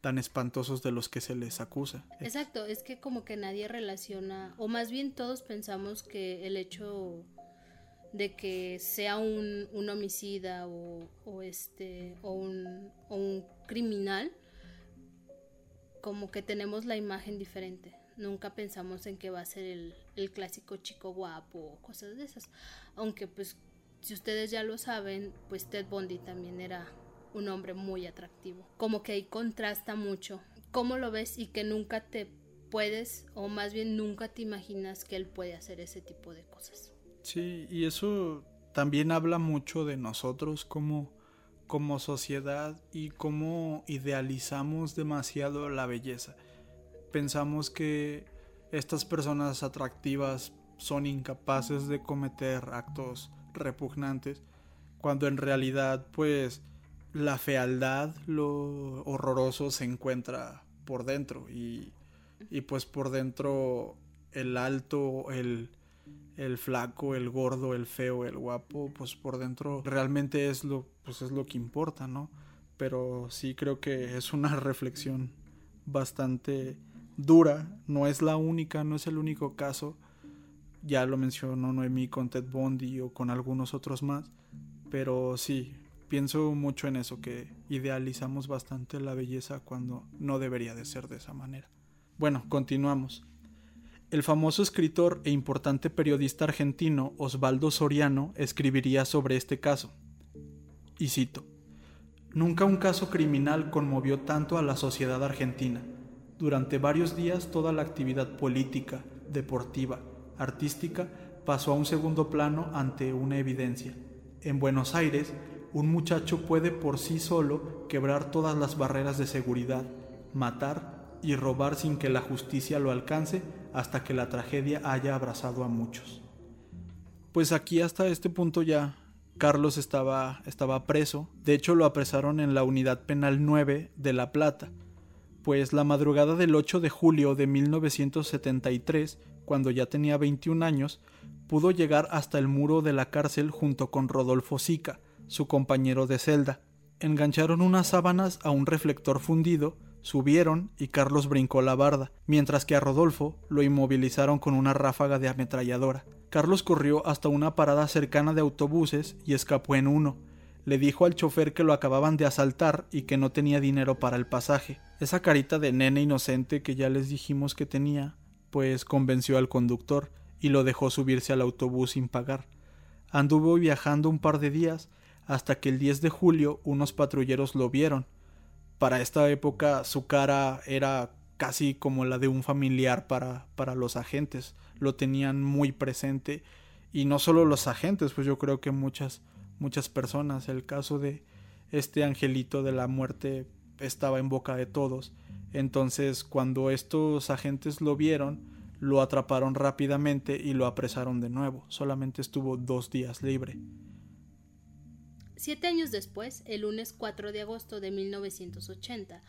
tan espantosos de los que se les acusa. Exacto, es que como que nadie relaciona, o más bien todos pensamos que el hecho de que sea un, un homicida o, o, este o un, o un criminal, como que tenemos la imagen diferente nunca pensamos en que va a ser el, clásico chico guapo o cosas de esas. Aunque pues si ustedes ya lo saben, pues Ted Bundy también era un hombre muy atractivo. Como que ahí contrasta mucho cómo lo ves y que nunca te puedes o más bien nunca te imaginas que él puede hacer ese tipo de cosas. Sí, y eso también habla mucho de nosotros como como sociedad y cómo idealizamos demasiado la belleza pensamos que estas personas atractivas son incapaces de cometer actos repugnantes, cuando en realidad pues la fealdad, lo horroroso se encuentra por dentro y, y pues por dentro el alto, el, el flaco, el gordo, el feo, el guapo, pues por dentro realmente es lo, pues es lo que importa, ¿no? Pero sí creo que es una reflexión bastante dura, no es la única, no es el único caso. Ya lo mencionó Noemí con Ted Bundy o con algunos otros más, pero sí, pienso mucho en eso, que idealizamos bastante la belleza cuando no debería de ser de esa manera. Bueno, continuamos. El famoso escritor e importante periodista argentino Osvaldo Soriano escribiría sobre este caso. Y cito, Nunca un caso criminal conmovió tanto a la sociedad argentina durante varios días toda la actividad política, deportiva, artística pasó a un segundo plano ante una evidencia. En Buenos Aires, un muchacho puede por sí solo quebrar todas las barreras de seguridad, matar y robar sin que la justicia lo alcance hasta que la tragedia haya abrazado a muchos. Pues aquí hasta este punto ya Carlos estaba, estaba preso, de hecho lo apresaron en la unidad penal 9 de La Plata, pues la madrugada del 8 de julio de 1973, cuando ya tenía 21 años, pudo llegar hasta el muro de la cárcel junto con Rodolfo Sica, su compañero de celda. Engancharon unas sábanas a un reflector fundido, subieron y Carlos brincó la barda, mientras que a Rodolfo lo inmovilizaron con una ráfaga de ametralladora. Carlos corrió hasta una parada cercana de autobuses y escapó en uno. Le dijo al chofer que lo acababan de asaltar y que no tenía dinero para el pasaje. Esa carita de nene inocente que ya les dijimos que tenía, pues convenció al conductor y lo dejó subirse al autobús sin pagar. Anduvo viajando un par de días hasta que el 10 de julio unos patrulleros lo vieron. Para esta época su cara era casi como la de un familiar para, para los agentes, lo tenían muy presente y no solo los agentes, pues yo creo que muchas muchas personas, el caso de este angelito de la muerte estaba en boca de todos. Entonces, cuando estos agentes lo vieron, lo atraparon rápidamente y lo apresaron de nuevo. Solamente estuvo dos días libre. Siete años después, el lunes 4 de agosto de 1980,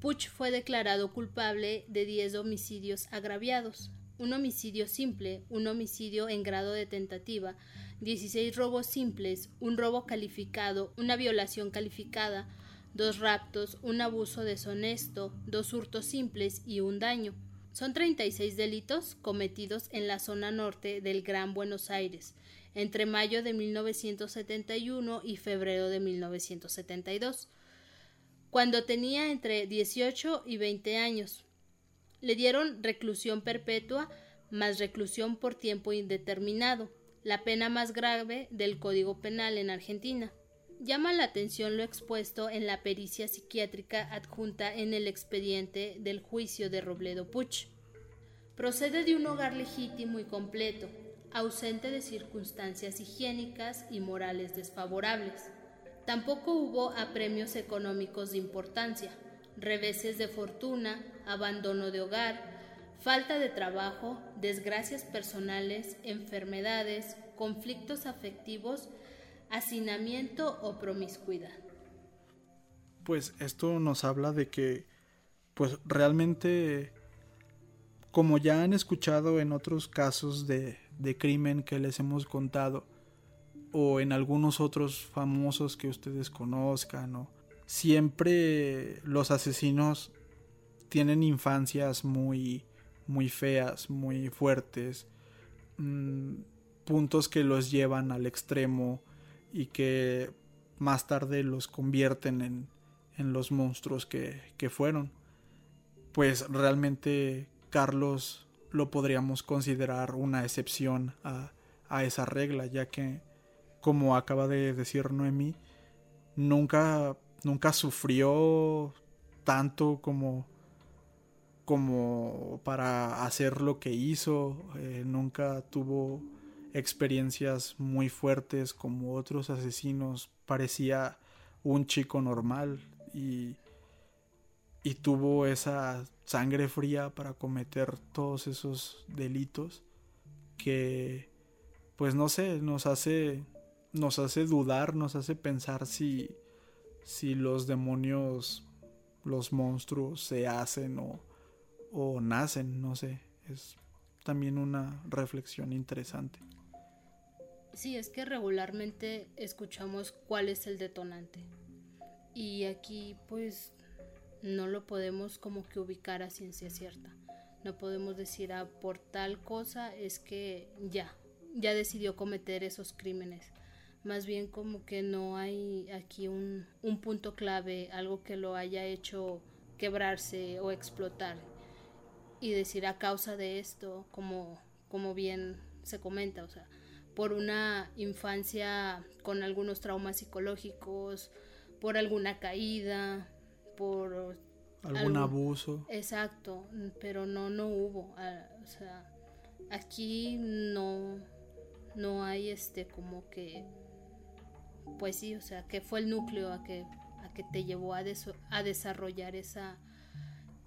Puch fue declarado culpable de 10 homicidios agraviados, un homicidio simple, un homicidio en grado de tentativa, 16 robos simples, un robo calificado, una violación calificada, dos raptos, un abuso deshonesto, dos hurtos simples y un daño. Son 36 delitos cometidos en la zona norte del Gran Buenos Aires, entre mayo de 1971 y febrero de 1972 cuando tenía entre 18 y 20 años. Le dieron reclusión perpetua más reclusión por tiempo indeterminado, la pena más grave del Código Penal en Argentina. Llama la atención lo expuesto en la pericia psiquiátrica adjunta en el expediente del juicio de Robledo Puch. Procede de un hogar legítimo y completo, ausente de circunstancias higiénicas y morales desfavorables. Tampoco hubo apremios económicos de importancia, reveses de fortuna, abandono de hogar, falta de trabajo, desgracias personales, enfermedades, conflictos afectivos, hacinamiento o promiscuidad. Pues esto nos habla de que, pues realmente, como ya han escuchado en otros casos de, de crimen que les hemos contado, o en algunos otros famosos que ustedes conozcan, siempre los asesinos tienen infancias muy, muy feas, muy fuertes, mm, puntos que los llevan al extremo y que más tarde los convierten en, en los monstruos que, que fueron. Pues realmente Carlos lo podríamos considerar una excepción a, a esa regla, ya que como acaba de decir Noemi, nunca, nunca sufrió tanto como, como para hacer lo que hizo, eh, nunca tuvo experiencias muy fuertes como otros asesinos, parecía un chico normal y, y tuvo esa sangre fría para cometer todos esos delitos que pues no sé, nos hace nos hace dudar, nos hace pensar si, si los demonios, los monstruos se hacen o, o nacen, no sé, es también una reflexión interesante. Sí, es que regularmente escuchamos cuál es el detonante. Y aquí pues no lo podemos como que ubicar a ciencia cierta. No podemos decir, ah, por tal cosa es que ya, ya decidió cometer esos crímenes más bien como que no hay aquí un, punto clave, algo que lo haya hecho quebrarse o explotar y decir a causa de esto, como, como bien se comenta, o sea, por una infancia con algunos traumas psicológicos, por alguna caída, por algún abuso. Exacto, pero no, no hubo, o sea, aquí no, no hay este como que pues sí, o sea, que fue el núcleo a que, a que te llevó a, a desarrollar esa,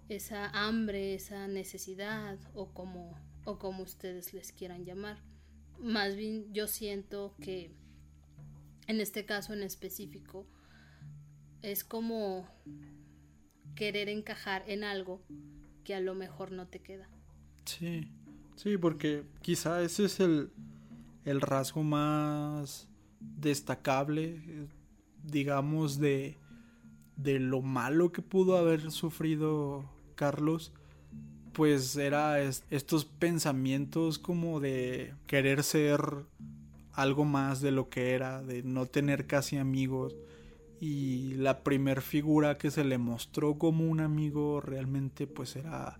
esa hambre, esa necesidad o como, o como ustedes les quieran llamar. Más bien yo siento que en este caso en específico es como querer encajar en algo que a lo mejor no te queda. Sí, sí, porque quizá ese es el, el rasgo más destacable, digamos, de, de lo malo que pudo haber sufrido Carlos, pues era estos pensamientos como de querer ser algo más de lo que era, de no tener casi amigos. Y la primer figura que se le mostró como un amigo realmente pues era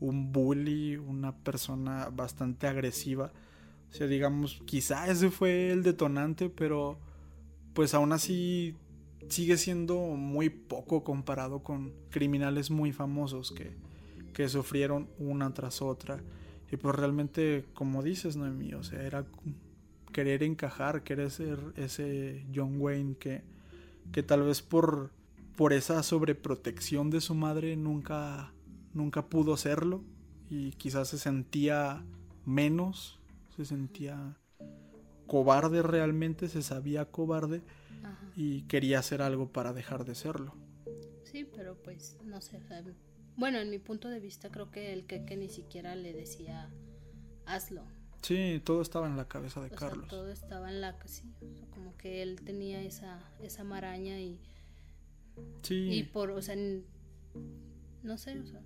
un bully, una persona bastante agresiva. O sea, digamos, quizá ese fue el detonante, pero pues aún así sigue siendo muy poco comparado con criminales muy famosos que, que sufrieron una tras otra. Y pues realmente, como dices, Noemí, o sea, era querer encajar, querer ser ese John Wayne que, que tal vez por, por esa sobreprotección de su madre nunca, nunca pudo serlo y quizás se sentía menos, se sentía cobarde realmente, se sabía cobarde y quería hacer algo para dejar de serlo. Sí, pero pues no sé. Bueno, en mi punto de vista creo que el que, que ni siquiera le decía hazlo. Sí, todo estaba en la cabeza de Carlos. todo estaba en la sí, como que él tenía esa esa maraña y sí. y por, o sea, no sé, o sea,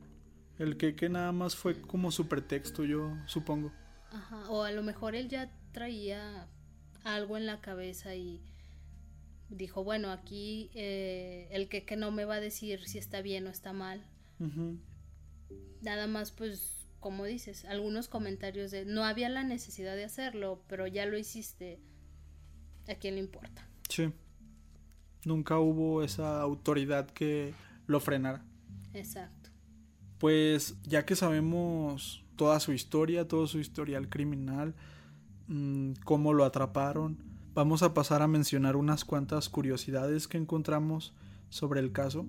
el que que nada más fue como su pretexto, yo supongo. Ajá, o a lo mejor él ya traía algo en la cabeza y dijo, bueno, aquí eh, el que, que no me va a decir si está bien o está mal. Nada más pues como dices, algunos comentarios de no había la necesidad de hacerlo, pero ya lo hiciste, ¿a quién le importa? Sí. Nunca hubo esa autoridad que lo frenara. Exacto. Pues ya que sabemos toda su historia, todo su historial criminal, mm, cómo lo atraparon, vamos a pasar a mencionar unas cuantas curiosidades que encontramos sobre el caso.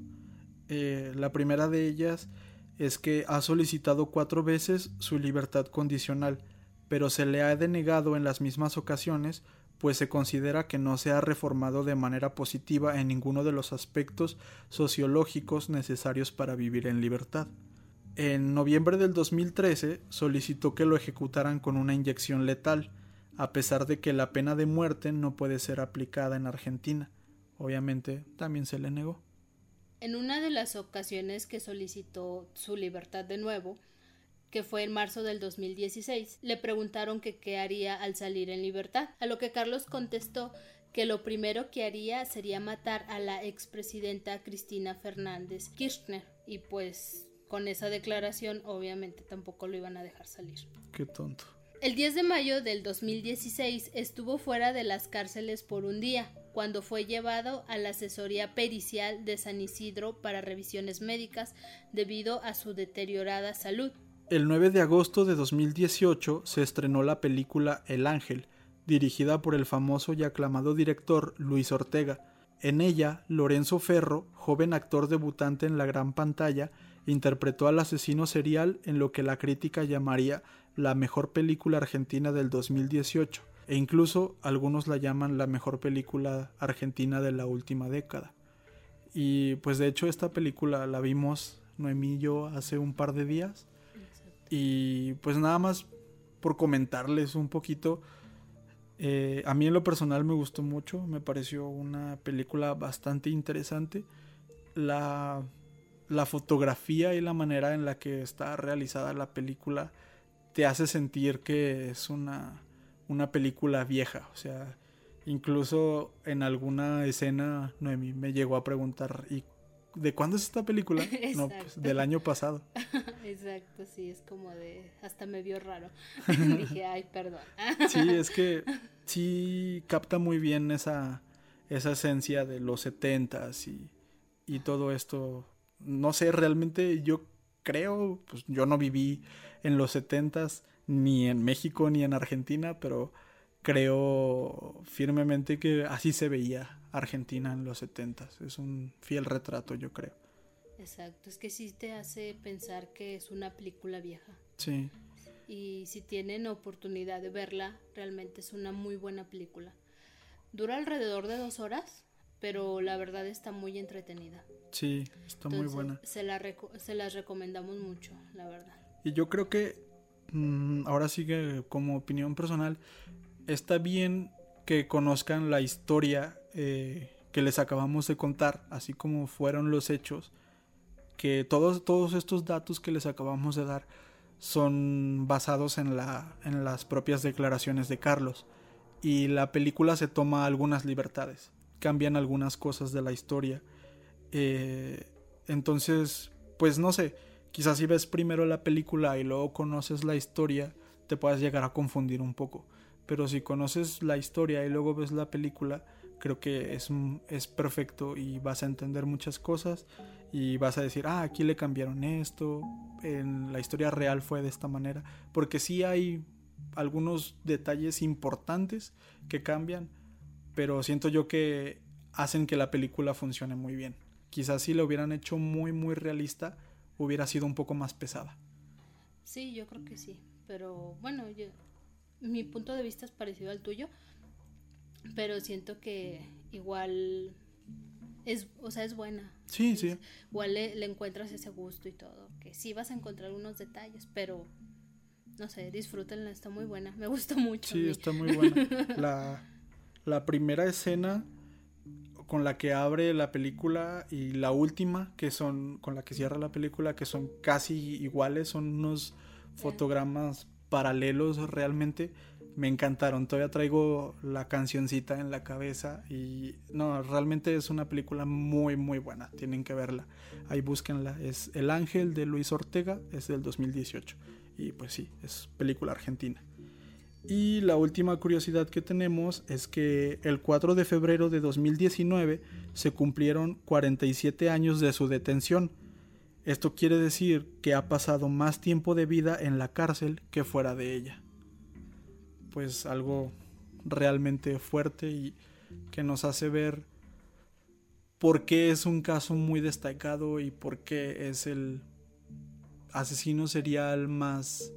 Eh, la primera de ellas es que ha solicitado cuatro veces su libertad condicional, pero se le ha denegado en las mismas ocasiones, pues se considera que no se ha reformado de manera positiva en ninguno de los aspectos sociológicos necesarios para vivir en libertad. En noviembre del 2013 solicitó que lo ejecutaran con una inyección letal, a pesar de que la pena de muerte no puede ser aplicada en Argentina. Obviamente también se le negó. En una de las ocasiones que solicitó su libertad de nuevo, que fue en marzo del 2016, le preguntaron que qué haría al salir en libertad, a lo que Carlos contestó que lo primero que haría sería matar a la expresidenta Cristina Fernández Kirchner y pues con esa declaración obviamente tampoco lo iban a dejar salir. Qué tonto. El 10 de mayo del 2016 estuvo fuera de las cárceles por un día, cuando fue llevado a la asesoría pericial de San Isidro para revisiones médicas debido a su deteriorada salud. El 9 de agosto de 2018 se estrenó la película El Ángel, dirigida por el famoso y aclamado director Luis Ortega. En ella, Lorenzo Ferro, joven actor debutante en la gran pantalla, interpretó al asesino serial en lo que la crítica llamaría la mejor película argentina del 2018 e incluso algunos la llaman la mejor película argentina de la última década. Y pues de hecho esta película la vimos Noemí y yo hace un par de días. Y pues nada más por comentarles un poquito, eh, a mí en lo personal me gustó mucho, me pareció una película bastante interesante. La, la fotografía y la manera en la que está realizada la película te hace sentir que es una una película vieja. O sea, incluso en alguna escena Noemi me llegó a preguntar, ¿y de cuándo es esta película? No, pues del año pasado. Exacto, sí, es como de, hasta me vio raro. Dije, ay, perdón. sí, es que sí capta muy bien esa, esa esencia de los setentas y, y todo esto. No sé, realmente yo creo, pues yo no viví en los setentas, ni en México ni en Argentina, pero creo firmemente que así se veía Argentina en los 70 Es un fiel retrato, yo creo. Exacto, es que sí te hace pensar que es una película vieja. Sí. Y si tienen oportunidad de verla, realmente es una muy buena película. Dura alrededor de dos horas, pero la verdad está muy entretenida. Sí, está muy buena. Se, la se las recomendamos mucho, la verdad. Y yo creo que, mm, ahora sí que como opinión personal, está bien que conozcan la historia eh, que les acabamos de contar, así como fueron los hechos, que todos, todos estos datos que les acabamos de dar son basados en, la, en las propias declaraciones de Carlos. Y la película se toma algunas libertades, cambian algunas cosas de la historia. Eh, entonces, pues no sé, quizás si ves primero la película y luego conoces la historia, te puedas llegar a confundir un poco. Pero si conoces la historia y luego ves la película, creo que es, es perfecto y vas a entender muchas cosas y vas a decir, ah, aquí le cambiaron esto, en la historia real fue de esta manera, porque sí hay algunos detalles importantes que cambian, pero siento yo que hacen que la película funcione muy bien. Quizás si lo hubieran hecho muy muy realista, hubiera sido un poco más pesada. Sí, yo creo que sí, pero bueno, mi punto de vista es parecido al tuyo, pero siento que igual es, o sea, es buena. Sí, sí. Igual le, encuentras ese gusto y todo. Que sí vas a encontrar unos detalles, pero no sé, disfrútenla, está muy buena. Me gusta mucho. Sí, está muy buena. La, la primera escena con la que abre la película y la última, que son con la que cierra la película, que son casi iguales, son unos fotogramas paralelos realmente me encantaron. Todavía traigo la cancioncita en la cabeza y no, realmente es una película muy muy buena. Tienen que verla. Ahí búsquenla. Es El Ángel de Luis Ortega, es del 2018 y pues sí, es película argentina. Y la última curiosidad que tenemos es que el 4 de febrero de 2019 se cumplieron 47 años de su detención. Esto quiere decir que ha pasado más tiempo de vida en la cárcel que fuera de ella pues algo realmente fuerte y que nos hace ver por qué es un caso muy destacado y por qué es el asesino serial más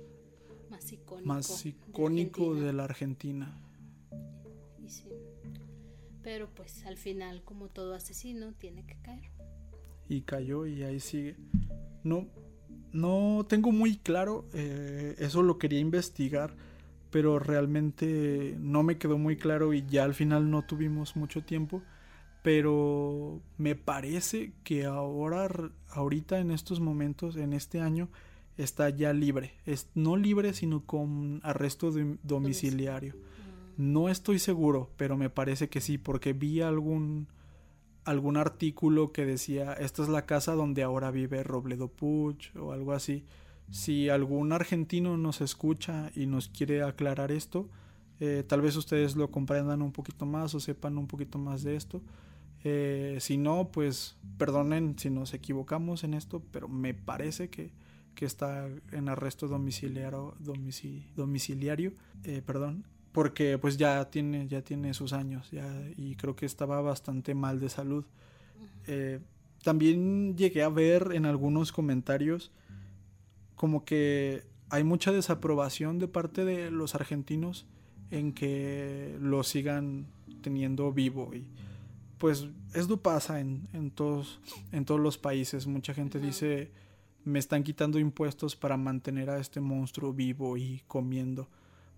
más icónico, de, la Argentina. Pero pues al final, como todo asesino, tiene que caer. Y cayó y ahí sigue. No, no tengo muy claro, eh, eso lo quería investigar pero realmente no me quedó muy claro y ya al final no tuvimos mucho tiempo. Pero me parece que ahora, ahorita en estos momentos, en este año, está ya libre. Es, no libre, sino con arresto domiciliario. No estoy seguro, pero me parece que sí, porque vi algún, algún artículo que decía, esta es la casa donde ahora vive Robledo Puch o algo así. Si algún argentino nos escucha y nos quiere aclarar esto, eh, tal vez ustedes lo comprendan un poquito más o sepan un poquito más de esto. Eh, si no, pues perdonen si nos equivocamos en esto, pero me parece que, que está en arresto domiciliario, domiciliario eh, perdón, porque pues ya tiene, ya tiene sus años ya, y creo que estaba bastante mal de salud. también llegué a ver en algunos comentarios como que hay mucha desaprobación de parte de los argentinos en que lo sigan teniendo vivo y pues esto pasa en, en todos en todos los países. Mucha gente dice me están quitando impuestos para mantener a este monstruo vivo y comiendo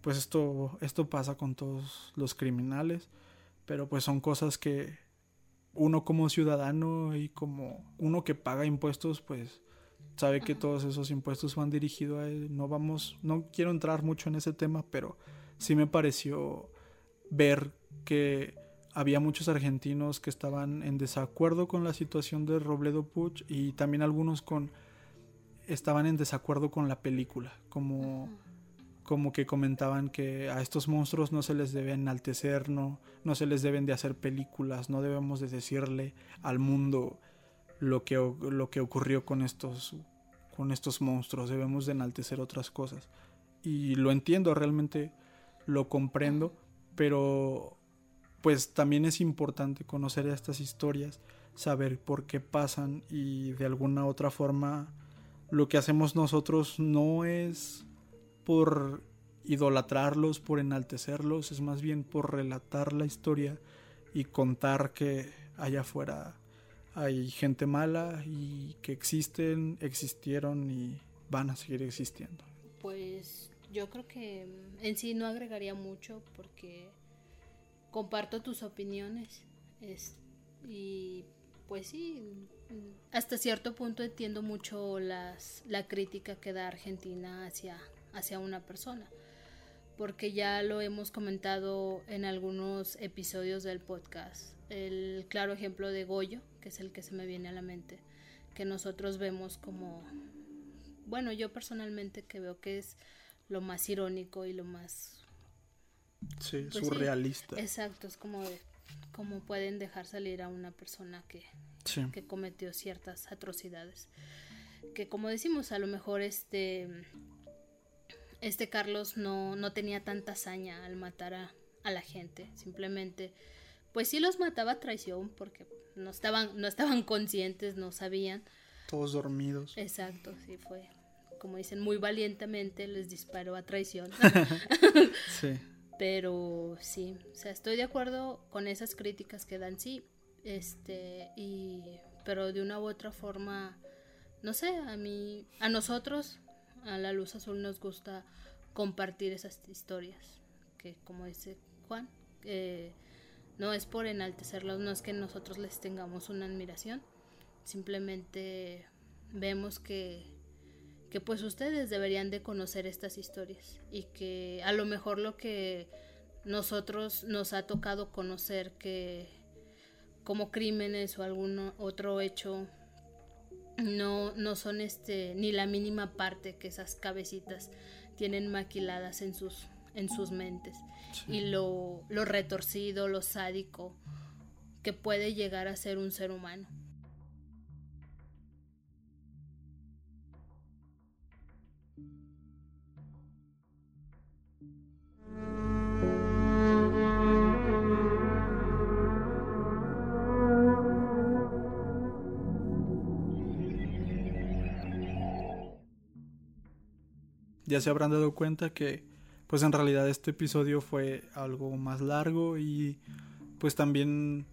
pues esto esto pasa con todos los criminales pero pues son cosas que uno como ciudadano y como uno que paga impuestos pues sabe que todos esos impuestos van dirigidos a él. No vamos, no quiero entrar mucho en ese tema, pero sí me pareció ver que había muchos argentinos que estaban en desacuerdo con la situación de Robledo Puch y también algunos con estaban en desacuerdo con la película, como como que comentaban que a estos monstruos no se les debe enaltecer, no, no se les deben de hacer películas, no debemos de decirle al mundo lo que, lo que ocurrió con estos, con estos monstruos, debemos de enaltecer otras cosas. Y lo entiendo, realmente lo comprendo, pero pues también es importante conocer estas historias, saber por qué pasan y de alguna otra forma lo que hacemos nosotros no es por idolatrarlos, por enaltecerlos, es más bien por relatar la historia y contar que allá afuera hay gente mala y que existen, existieron y van a seguir existiendo. Pues yo creo que en sí no agregaría mucho porque comparto tus opiniones y pues sí, hasta cierto punto entiendo mucho las, la crítica que da Argentina hacia, hacia una persona porque ya lo hemos comentado en algunos episodios del podcast. El claro ejemplo de Goyo, que es el que se me viene a la mente, que nosotros vemos como, bueno, yo personalmente que veo que es lo más irónico y lo más... Sí, pues surrealista. exacto, es como, como pueden dejar salir a una persona que, que cometió ciertas atrocidades. Que como decimos, a lo mejor este este Carlos no, no tenía tanta hazaña al matar a, la gente. Simplemente, pues sí los mataba a traición porque no estaban, no estaban conscientes, no sabían. Todos dormidos. Exacto, sí fue. Como dicen, muy valientemente les disparó a traición. sí. Pero sí, o sea, estoy de acuerdo con esas críticas que dan, sí. Este, y, pero de una u otra forma, no sé, a mí, a nosotros a la luz azul nos gusta compartir esas historias, que como dice Juan, no es por enaltecerlos, no es que nosotros les tengamos una admiración, simplemente vemos que, que pues ustedes deberían de conocer estas historias y que a lo mejor lo que nosotros nos ha tocado conocer que como crímenes o algún otro hecho no, no son este ni la mínima parte que esas cabecitas tienen maquiladas en sus, en sus mentes. Y lo, lo retorcido, lo sádico que puede llegar a ser un ser humano. Ya se habrán dado cuenta que pues en realidad este episodio fue algo más largo y pues también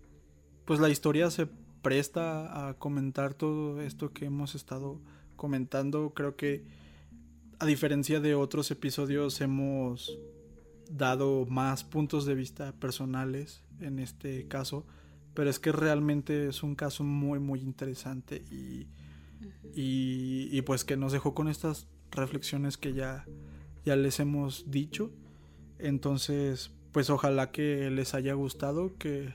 pues la historia se presta a comentar todo esto que hemos estado comentando. Creo que a diferencia de otros episodios hemos dado más puntos de vista personales en este caso, pero es que realmente es un caso muy muy interesante y, y, y pues que nos dejó con estas reflexiones que ya, ya les hemos dicho. Entonces, pues ojalá que les haya gustado, que,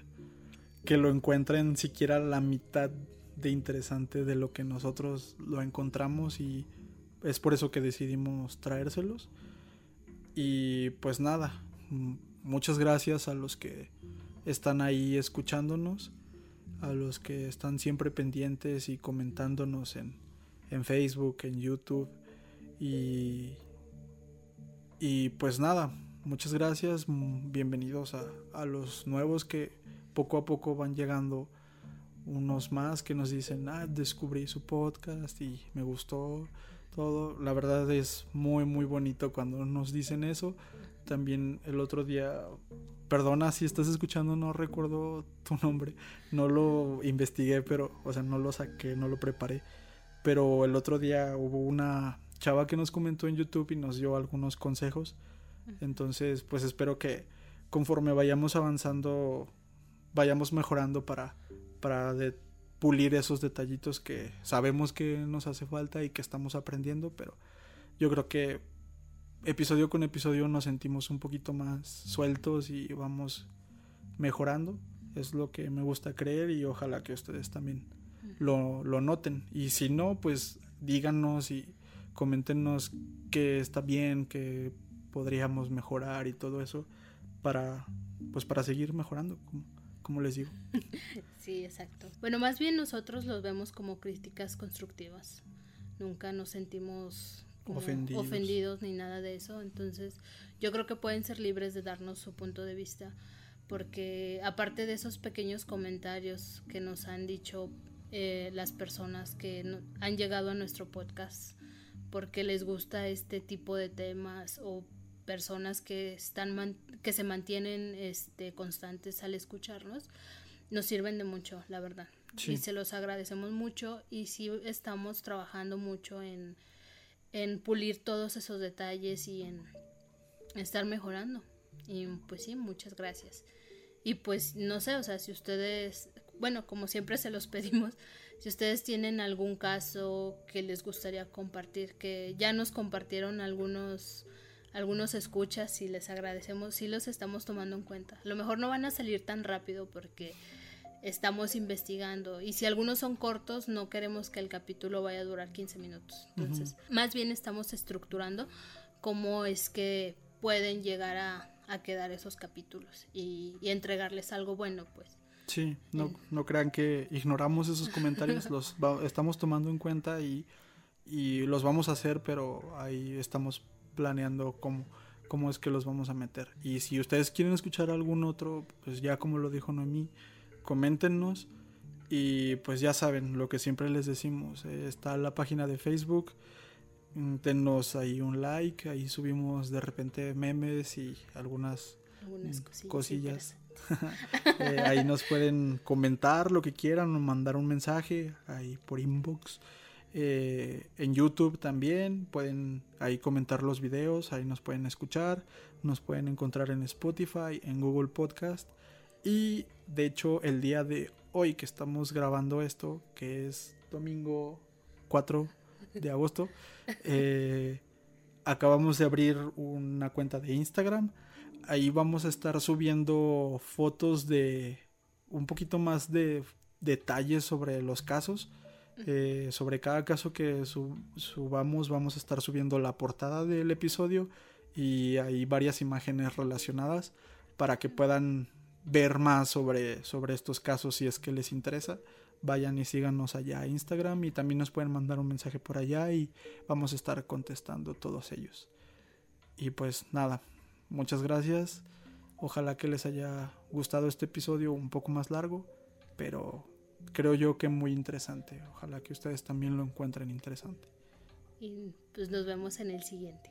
que lo encuentren siquiera la mitad de interesante de lo que nosotros lo encontramos y es por eso que decidimos traérselos. Y pues nada, muchas gracias a los que están ahí escuchándonos, a los que están siempre pendientes y comentándonos en, en Facebook, en YouTube y, y pues nada, muchas gracias, bienvenidos a, a los nuevos que poco a poco van llegando unos más que nos dicen, ah, descubrí su podcast y me gustó todo. La verdad es muy, muy bonito cuando nos dicen eso. También el otro día, perdona si estás escuchando, no recuerdo tu nombre, no lo investigué, pero, o sea, no lo saqué, no lo preparé. Pero el otro día hubo una chava que nos comentó en YouTube y nos dio algunos consejos. Entonces, pues espero que conforme vayamos avanzando, vayamos mejorando para, para pulir esos detallitos que sabemos que nos hace falta y que estamos aprendiendo, pero yo creo que episodio con episodio nos sentimos un poquito más sueltos y vamos mejorando. Es lo que me gusta creer y ojalá que ustedes también lo, lo noten. Y si no, pues díganos y coméntenos qué está bien, qué podríamos mejorar y todo eso para pues para seguir mejorando, como, les digo. Sí, exacto. Bueno, más bien nosotros los vemos como críticas constructivas. Nunca nos sentimos ofendidos. ofendidos ni nada de eso. Entonces, yo creo que pueden ser libres de darnos su punto de vista. Porque aparte de esos pequeños comentarios que nos han dicho eh, las personas que han llegado a nuestro podcast, porque les gusta este tipo de temas o personas que están que se mantienen este constantes al escucharnos nos sirven de mucho, la verdad. Y se los agradecemos mucho y sí estamos trabajando mucho en, en pulir todos esos detalles y en estar mejorando. Y pues sí, muchas gracias. Y pues no sé, o sea, si ustedes, bueno, como siempre se los pedimos, si ustedes tienen algún caso que les gustaría compartir, que ya nos compartieron algunos algunos escuchas y les agradecemos, sí los estamos tomando en cuenta. A lo mejor no van a salir tan rápido porque estamos investigando y si algunos son cortos no queremos que el capítulo vaya a durar 15 minutos. Entonces, más bien estamos estructurando cómo es que pueden llegar a, quedar esos capítulos y, entregarles algo bueno, pues. Sí, no, no crean que ignoramos esos comentarios, los estamos tomando en cuenta y, y, los vamos a hacer, pero ahí estamos planeando cómo, cómo es que los vamos a meter. Y si ustedes quieren escuchar algún otro, pues ya como lo dijo Noemí, coméntenos. Y pues ya saben lo que siempre les decimos, eh, está la página de Facebook, Mm, denos ahí un like, ahí subimos de repente memes y algunas, cosillas. Eh, ahí nos pueden comentar lo que quieran o mandar un mensaje ahí por inbox. Eh, en YouTube también pueden ahí comentar los videos, ahí nos pueden escuchar, nos pueden encontrar en Spotify, en Google Podcast y de hecho el día de hoy que estamos grabando esto, que es domingo 4 de agosto, eh, acabamos de abrir una cuenta de Instagram. Ahí vamos a estar subiendo fotos de un poquito más de detalles sobre los casos. Eh, sobre cada caso que subamos vamos a estar subiendo la portada del episodio y hay varias imágenes relacionadas para que puedan ver más sobre, sobre estos casos si es que les interesa vayan y síganos allá a Instagram y también nos pueden mandar un mensaje por allá y vamos a estar contestando todos ellos. Y pues nada, muchas gracias. Ojalá que les haya gustado este episodio un poco más largo, pero creo yo que muy interesante. Ojalá que ustedes también lo encuentren interesante. Y pues nos vemos en el siguiente.